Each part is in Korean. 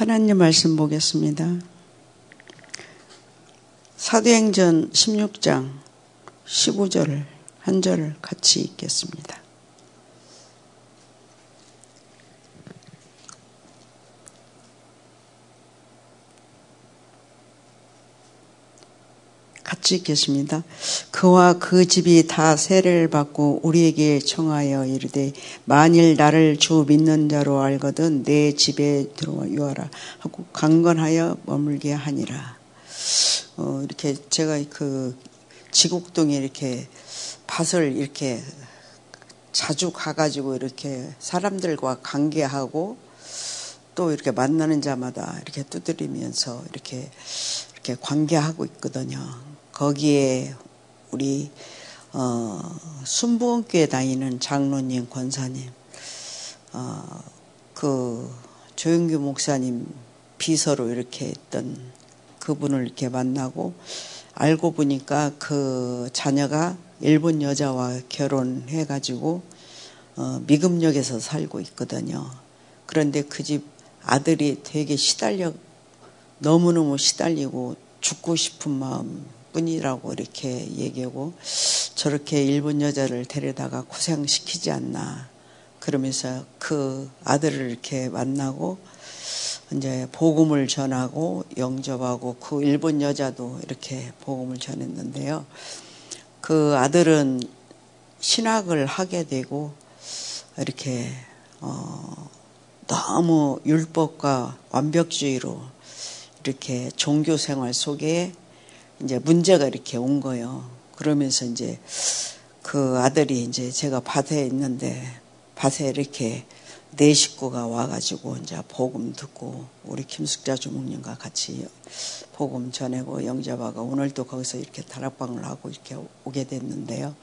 하나님 말씀 보겠습니다. 사도행전 16장 15절 한 절을 같이 읽겠습니다. 같이 읽겠습니다. 그와 그 집이 다 세례를 받고 우리에게 청하여 이르되 만일 나를 주 믿는 자로 알거든 내 집에 들어와라 하고 강건하여 머물게 하니라. 어, 이렇게 제가 그 지곡동에 이렇게 밭을 이렇게 자주 가가지고 이렇게 사람들과 관계하고 또 이렇게 만나는 자마다 이렇게 두드리면서 이렇게 이렇게 관계하고 있거든요. 거기에 우리 어, 순부원교회 다니는 장로님, 권사님, 어, 그 조영규 목사님 비서로 이렇게 했던 그분을 이렇게 만나고 알고 보니까 그 자녀가 일본 여자와 결혼해가지고 어, 미금역에서 살고 있거든요. 그런데 그 집 아들이 되게 시달려 너무너무 시달리고 죽고 싶은 마음 뿐이라고 이렇게 얘기하고 저렇게 일본 여자를 데려다가 고생시키지 않나 그러면서 그 아들을 이렇게 만나고 이제 복음을 전하고 영접하고 그 일본 여자도 이렇게 복음을 전했는데요. 그 아들은 신학을 하게 되고 이렇게 어 너무 율법과 완벽주의로 이렇게 종교 생활 속에 이제 문제가 이렇게 온 거예요. 그러면서 이제 그 아들이 이제 제가 밭에 있는데 밭에 이렇게 네 식구가 와가지고 이제 복음 듣고 우리 김숙자 주목님과 같이 복음 전하고 영접하고 오늘도 거기서 이렇게 다락방을 하고 이렇게 오게 됐는데요.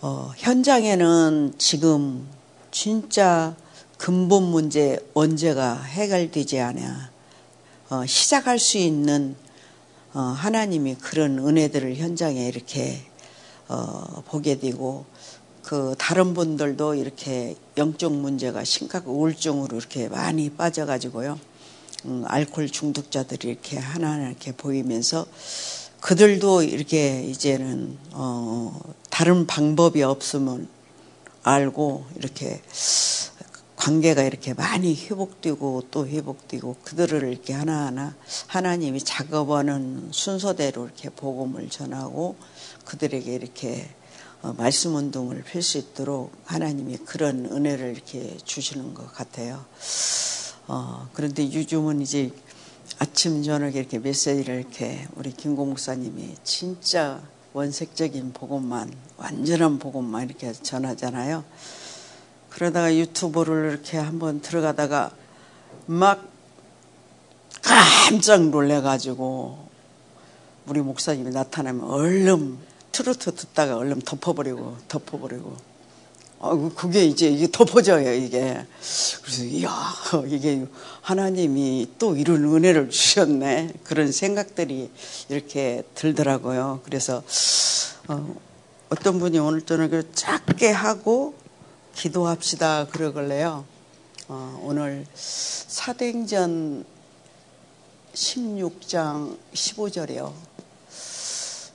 어, 현장에는 지금 진짜 근본 문제 언제가 해결되지 않아 어, 시작할 수 있는 어, 하나님이 그런 은혜들을 현장에 이렇게 어, 보게 되고 그 다른 분들도 이렇게 영적 문제가 심각 우울증으로 이렇게 많이 빠져가지고요. 음, 알코올 중독자들이 이렇게 하나하나 이렇게 보이면서 그들도 이렇게 이제는 어, 다른 방법이 없으면 알고 이렇게 관계가 이렇게 많이 회복되고 또 회복되고 그들을 이렇게 하나하나 하나님이 작업하는 순서대로 이렇게 복음을 전하고 그들에게 이렇게 어, 말씀 운동을 펼 수 있도록 하나님이 그런 은혜를 이렇게 주시는 것 같아요. 어, 그런데 요즘은 이제 아침 저녁에 이렇게 메시지를 이렇게 우리 김고 목사님이 진짜 원색적인 복음만 완전한 복음만 이렇게 전하잖아요. 그러다가 유튜브를 이렇게 한번 들어가다가 막 깜짝 놀래가지고 우리 목사님이 나타나면 얼른 트로트 듣다가 얼른 덮어버리고 덮어버리고. 아 그게 이제 이게 덮어져요 이게. 그래서 이야 이게 하나님이 또 이런 은혜를 주셨네. 그런 생각들이 이렇게 들더라고요. 그래서 어, 어떤 분이 오늘 저녁에 짧게 하고 기도합시다 그러길래요. 어, 오늘 사도행전 16장 15절이요.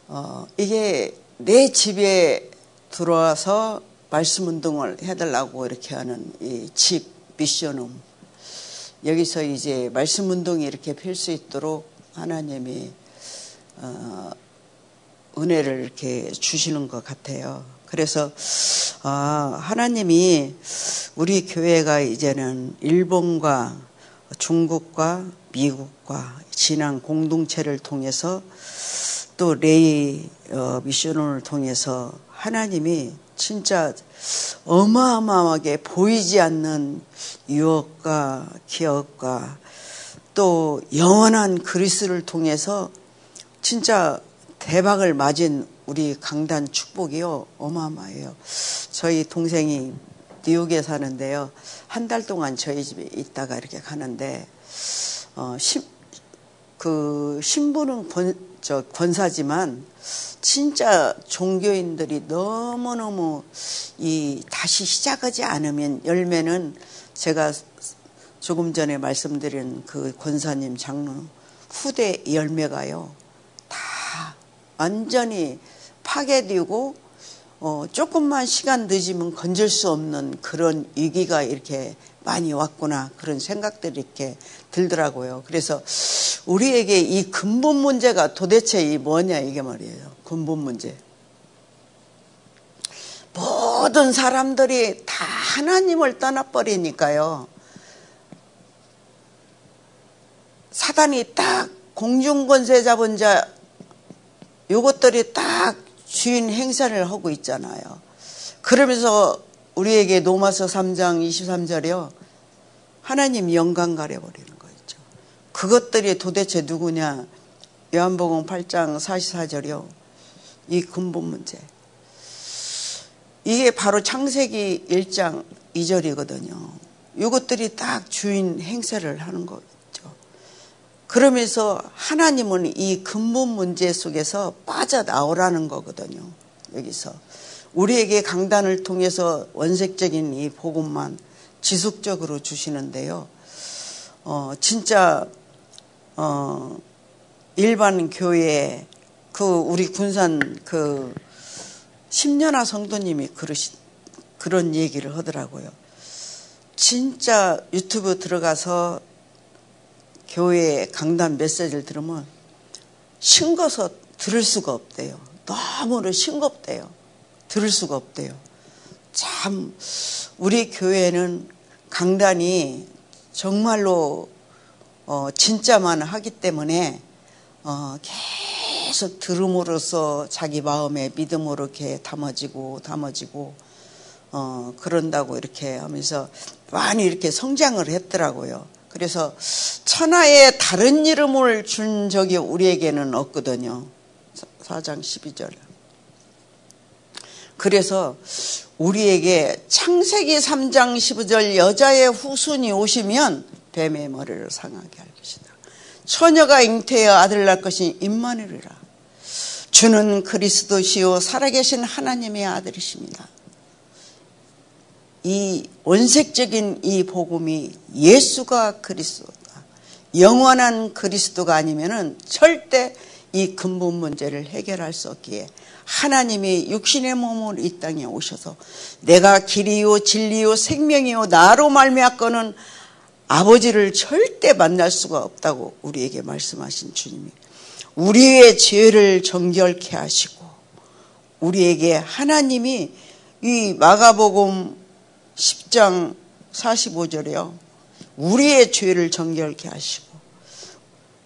어, 이게 내 집에 들어와서 말씀 운동을 해달라고 이렇게 하는 이 집 미션음. 여기서 이제 말씀 운동이 이렇게 필 수 있도록 하나님이 어, 은혜를 이렇게 주시는 것 같아요. 그래서 아, 하나님이 우리 교회가 이제는 일본과 중국과 미국과 진앙 공동체를 통해서 또 레이 어, 미션을 통해서 하나님이 진짜 어마어마하게 보이지 않는 유혹과 기억과 또 영원한 그리스를 통해서 진짜 대박을 맞은 우리 강단 축복이요 어마어마해요. 저희 동생이 뉴욕에 사는데요. 한 달 동안 저희 집에 있다가 이렇게 가는데 어, 신, 그 신부는 권, 저 권사지만 진짜 종교인들이 너무너무 이 다시 시작하지 않으면 열매는 제가 조금 전에 말씀드린 그 권사님 장로 후대 열매가요 다 완전히 파괴되고 어, 조금만 시간 늦으면 건질 수 없는 그런 위기가 이렇게 많이 왔구나 그런 생각들이 이렇게 들더라고요. 그래서 우리에게 이 근본 문제가 도대체 이 뭐냐 이게 말이에요. 근본 문제. 모든 사람들이 다 하나님을 떠나버리니까요. 사단이 딱 공중권세 잡은 자 요것들이 딱 주인 행사를 하고 있잖아요. 그러면서 우리에게 노마서 3장 23절이요. 하나님 영광 가려버리는 거죠. 그것들이 도대체 누구냐? 요한복음 8장 44절이요. 이 근본 문제. 이게 바로 창세기 1장 2절이거든요. 이것들이 딱 주인 행세를 하는 거죠. 그러면서 하나님은 이 근본 문제 속에서 빠져나오라는 거거든요. 여기서. 우리에게 강단을 통해서 원색적인 이 복음만 지속적으로 주시는데요. 어, 진짜, 어, 일반 교회, 그, 우리 군산 그, 10년아 성도님이 그러시, 그런 얘기를 하더라고요. 진짜 유튜브 들어가서 교회 강단 메시지를 들으면 싱거서 들을 수가 없대요. 너무나 싱겁대요. 들을 수가 없대요. 참 우리 교회는 강단이 정말로 어, 진짜만 하기 때문에 어, 계속 들음으로써 자기 마음에 믿음으로 이렇게 담아지고 담아지고 어, 그런다고 이렇게 하면서 많이 이렇게 성장을 했더라고요. 그래서 천하에 다른 이름을 준 적이 우리에게는 없거든요. 4장 12절. 그래서 우리에게 창세기 3장 15절 여자의 후손이 오시면 뱀의 머리를 상하게 할 것이다. 처녀가 잉태하여 아들 낳을 것이 임마누리라. 주는 그리스도시요 살아계신 하나님의 아들이십니다. 이 원색적인 이 복음이 예수가 그리스도다. 영원한 그리스도가 아니면은 절대 이 근본 문제를 해결할 수 없기에 하나님이 육신의 몸을 이 땅에 오셔서 내가 길이요 진리요 생명이요 나로 말미암거는 아버지를 절대 만날 수가 없다고 우리에게 말씀하신 주님이 우리의 죄를 정결케 하시고 우리에게 하나님이 이 마가복음 10장 45절에요. 우리의 죄를 정결케 하시고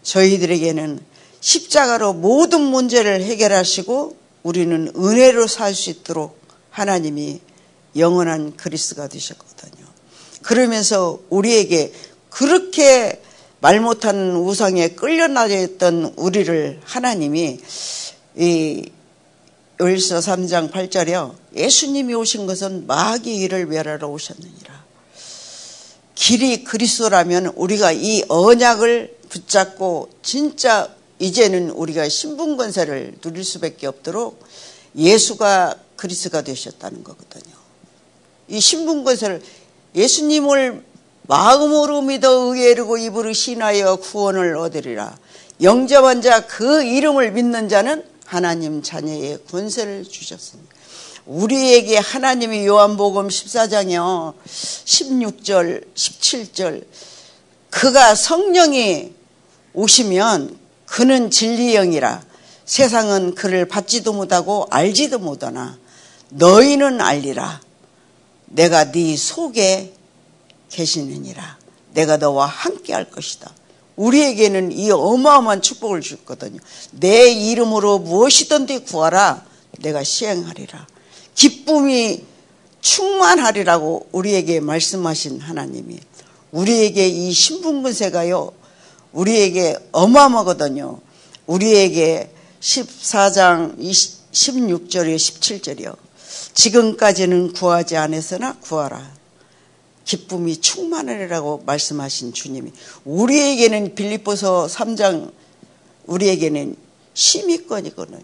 저희들에게는 십자가로 모든 문제를 해결하시고 우리는 은혜로 살 수 있도록 하나님이 영원한 그리스가 되셨거든요. 그러면서 우리에게 그렇게 말 못하는 우상에 끌려나졌던 우리를 하나님이 이 요일서 3장 8절이요. 예수님이 오신 것은 마귀의 일을 멸하러 오셨느니라. 길이 그리스도라면 우리가 이 언약을 붙잡고 진짜 이제는 우리가 신분권세를 누릴 수밖에 없도록 예수가 그리스가 되셨다는 거거든요. 이 신분권세를 예수님을 마음으로 믿어 의에르고 입으로 신하여 구원을 얻으리라. 영접한 자 그 이름을 믿는 자는 하나님 자녀의 권세를 주셨습니다. 우리에게 하나님이 요한복음 14장이요. 16절, 17절. 그가 성령이 오시면 그는 진리영이라 세상은 그를 받지도 못하고 알지도 못하나 너희는 알리라. 내가 네 속에 계시느니라. 내가 너와 함께 할 것이다. 우리에게는 이 어마어마한 축복을 줬거든요. 내 이름으로 무엇이든지 구하라. 내가 시행하리라. 기쁨이 충만하리라고 우리에게 말씀하신 하나님이 우리에게 이 신분분세가요. 우리에게 어마어마거든요. 우리에게 14장 16절이요 17절이요. 지금까지는 구하지 않았으나 구하라. 기쁨이 충만하리라고 말씀하신 주님이 우리에게는 빌립보서 3장 우리에게는 심의권이거든요.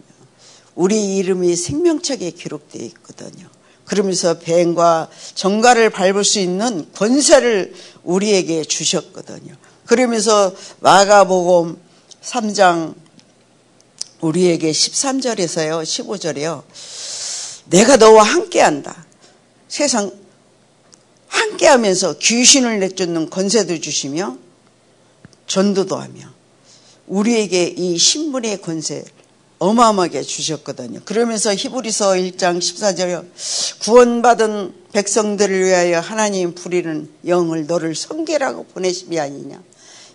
우리 이름이 생명책에 기록되어 있거든요. 그러면서 뱀과 정갈을 밟을 수 있는 권세를 우리에게 주셨거든요. 그러면서 마가복음 3장 우리에게 13절에서요, 15절에요. 내가 너와 함께한다. 세상 함께하면서 귀신을 내쫓는 권세도 주시며 전도도 하며 우리에게 이 신분의 권세 어마어마하게 주셨거든요. 그러면서 히브리서 1장 14절에 구원받은 백성들을 위하여 하나님 부리는 영을 너를 성계라고 보내심이 아니냐.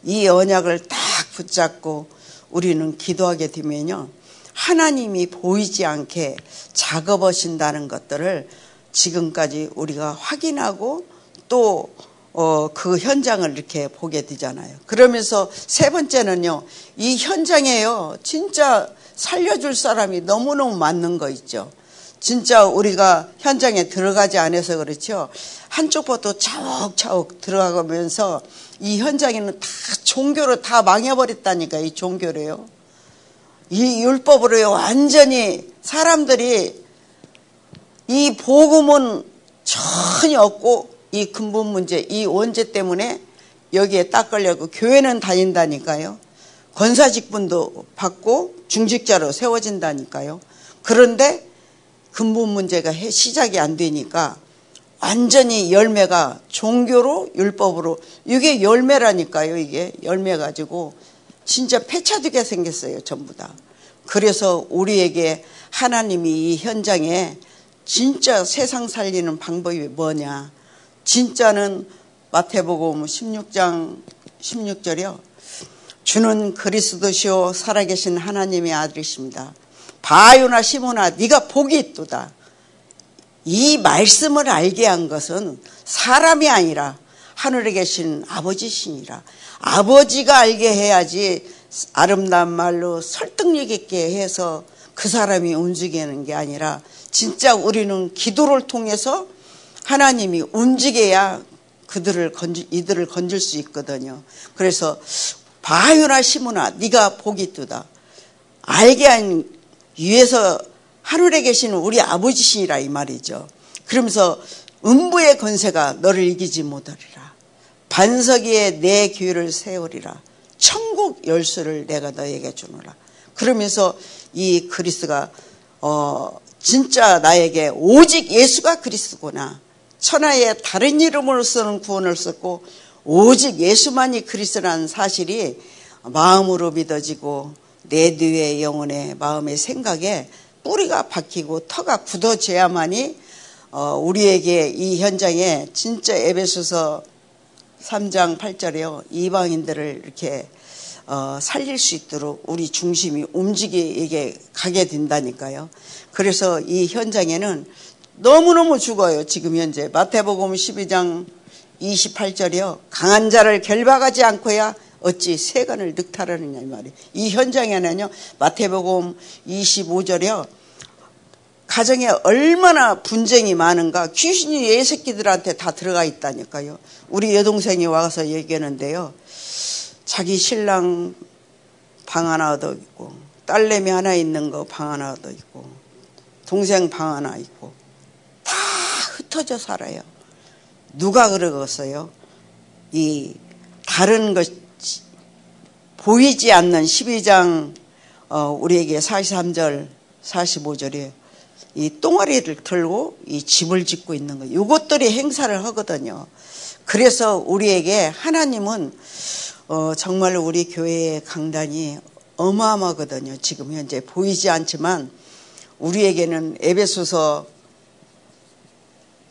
이 언약을 딱 붙잡고 우리는 기도하게 되면요. 하나님이 보이지 않게 작업하신다는 것들을 지금까지 우리가 확인하고 또 어, 그 현장을 이렇게 보게 되잖아요. 그러면서 세 번째는요, 이 현장에요, 진짜 살려줄 사람이 너무너무 많는 거 있죠. 진짜 우리가 현장에 들어가지 않아서 그렇죠. 한쪽부터 차옥차옥 들어가면서 이 현장에는 다 종교로 다 망해버렸다니까, 이 종교로요. 이 율법으로요, 완전히 사람들이 이 복음은 전혀 없고 이 근본 문제, 이 원죄 때문에 여기에 딱 걸려고 교회는 다닌다니까요. 권사 직분도 받고 중직자로 세워진다니까요. 그런데 근본 문제가 시작이 안 되니까 완전히 열매가 종교로 율법으로 이게 열매라니까요. 이게 열매 가지고 진짜 폐차되게 생겼어요. 전부 다. 그래서 우리에게 하나님이 이 현장에 진짜 세상 살리는 방법이 뭐냐. 진짜는 마태복음 16장 16절이요. 주는 그리스도시요 살아계신 하나님의 아들이십니다. 바요나 시모나 네가 복이 있도다. 이 말씀을 알게 한 것은 사람이 아니라 하늘에 계신 아버지시니라. 아버지가 알게 해야지 아름다운 말로 설득력 있게 해서 그 사람이 움직이는 게 아니라 진짜 우리는 기도를 통해서 하나님이 움직여야 그들을 건지, 이들을 건질 수 있거든요. 그래서 바요나 시무나 네가 복이 뜨다. 알게 한 위에서 하늘에 계시는 우리 아버지시니라 이 말이죠. 그러면서 음부의 권세가 너를 이기지 못하리라. 반석 위에 내 기회를 세우리라. 천국 열쇠를 내가 너에게 주노라. 그러면서 이 그리스가 어 진짜 나에게 오직 예수가 그리스구나. 천하의 다른 이름으로서는 구원을 썼고 오직 예수만이 그리스라는 사실이 마음으로 믿어지고 내 뇌의 영혼의 마음의 생각에 뿌리가 박히고 터가 굳어져야만이 어, 우리에게 이 현장에 진짜 에베소서 3장 8절에요. 이방인들을 이렇게 어, 살릴 수 있도록 우리 중심이 움직이게 가게 된다니까요. 그래서 이 현장에는 너무너무 죽어요. 지금 현재 마태복음 12장 28절이요. 강한 자를 결박하지 않고야 어찌 세간을 늑탈하느냐 이 말이에요. 이 현장에는요. 마태복음 25절이요. 가정에 얼마나 분쟁이 많은가 귀신이 예새끼들한테 다 들어가 있다니까요. 우리 여동생이 와서 얘기하는데요. 자기 신랑 방 하나 얻어 있고 딸내미 하나 있는 거 방 하나 얻어 있고 동생 방 하나 있고 다 흩어져 살아요. 누가 그러겠어요? 이 다른 것 보이지 않는 12장 어, 우리에게 43절 45절에 이 똥아리를 들고 이 집을 짓고 있는 거 이것들이 행사를 하거든요. 그래서 우리에게 하나님은 어, 정말 우리 교회의 강단이 어마어마하거든요. 지금 현재 보이지 않지만 우리에게는 에베소서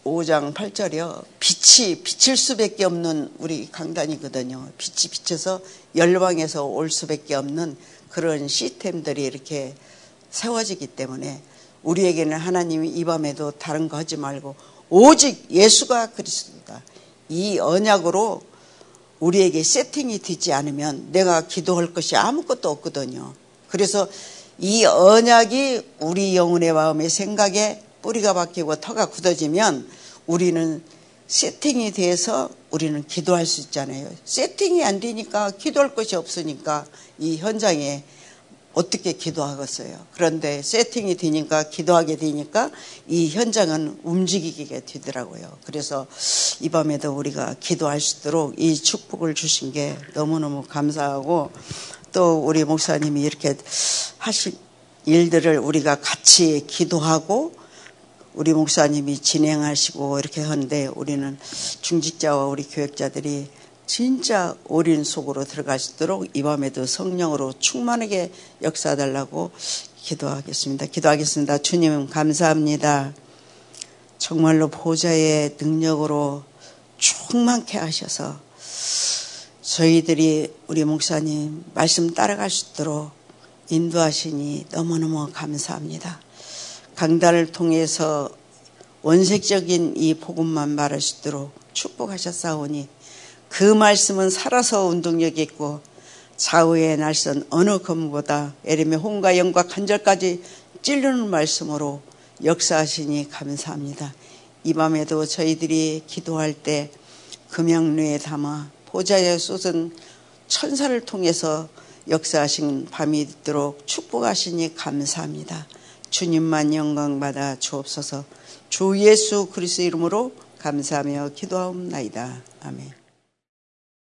5장 8절이요. 빛이 비칠 수밖에 없는 우리 강단이거든요. 빛이 비쳐서 열방에서 올 수밖에 없는 그런 시스템들이 이렇게 세워지기 때문에 우리에게는 하나님이 이 밤에도 다른 거 하지 말고 오직 예수가 그리스도다. 이 언약으로 우리에게 세팅이 되지 않으면 내가 기도할 것이 아무것도 없거든요. 그래서 이 언약이 우리 영혼의 마음의 생각에 뿌리가 박히고 터가 굳어지면 우리는 세팅이 돼서 우리는 기도할 수 있잖아요. 세팅이 안 되니까 기도할 것이 없으니까 이 현장에 어떻게 기도하겠어요. 그런데 세팅이 되니까 기도하게 되니까 이 현장은 움직이게 되더라고요. 그래서 이 밤에도 우리가 기도할 수 있도록 이 축복을 주신 게 너무너무 감사하고 또 우리 목사님이 이렇게 하신 일들을 우리가 같이 기도하고 우리 목사님이 진행하시고 이렇게 하는데 우리는 중직자와 우리 교역자들이 진짜 어린 속으로 있도록 이 밤에도 성령으로 충만하게 역사달라고 기도하겠습니다. 기도하겠습니다. 주님 감사합니다. 정말로 보좌의 능력으로 충만케 하셔서 저희들이 우리 목사님 말씀 따라갈 수 있도록 인도하시니 너무너무 감사합니다. 강단을 통해서 원색적인 이 복음만 말할 수 있도록 축복하셨사오니 그 말씀은 살아서 운동력 있고 좌우의 날선 어느 검보다 에림의 홍과 영과 간절까지 찔르는 말씀으로 역사하시니 감사합니다. 이 밤에도 저희들이 기도할 때 금양루에 담아 보좌에 쏟은 천사를 통해서 역사하신 밤이 있도록 축복하시니 감사합니다. 주님만 영광 받아 주옵소서 주 예수 그리스도 이름으로 감사하며 기도하옵나이다. 아멘.